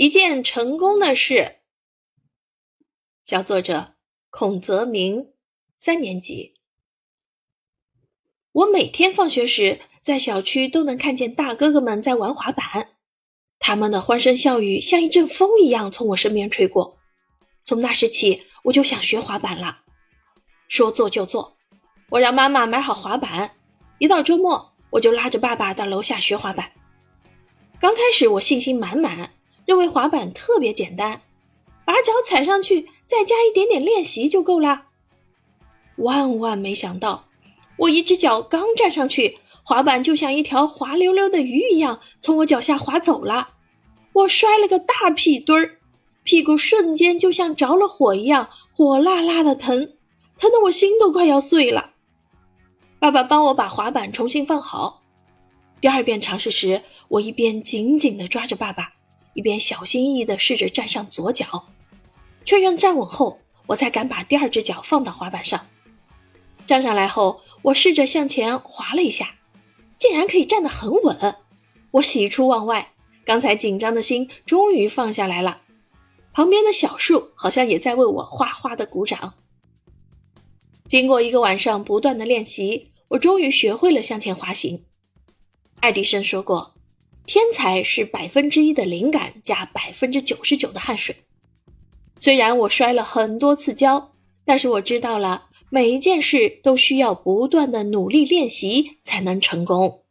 一件成功的事。小作者孔泽明，三年级。我每天放学时，在小区都能看见大哥哥们在玩滑板，他们的欢声笑语像一阵风一样从我身边吹过。从那时起，我就想学滑板了。说做就做，我让妈妈买好滑板。一到周末，我就拉着爸爸到楼下学滑板。刚开始我信心满满。认为滑板特别简单，把脚踩上去，再加一点点练习就够了。万万没想到，我一只脚刚站上去，滑板就像一条滑溜溜的鱼一样从我脚下滑走了。我摔了个大屁墩儿，屁股瞬间就像着了火一样，火辣辣的疼，疼得我心都快要碎了。爸爸帮我把滑板重新放好。第二遍尝试时，我一边紧紧地抓着爸爸。一边小心翼翼地试着站上左脚，确认站稳后，我才敢把第二只脚放到滑板上。站上来后，我试着向前滑了一下，竟然可以站得很稳。我喜出望外，刚才紧张的心终于放下来了。旁边的小树好像也在为我哗哗的鼓掌。经过一个晚上不断的练习，我终于学会了向前滑行。爱迪生说过。天才是百分之一的灵感加百分之九十九的汗水。虽然我摔了很多次跤，但是我知道了每一件事都需要不断的努力练习才能成功。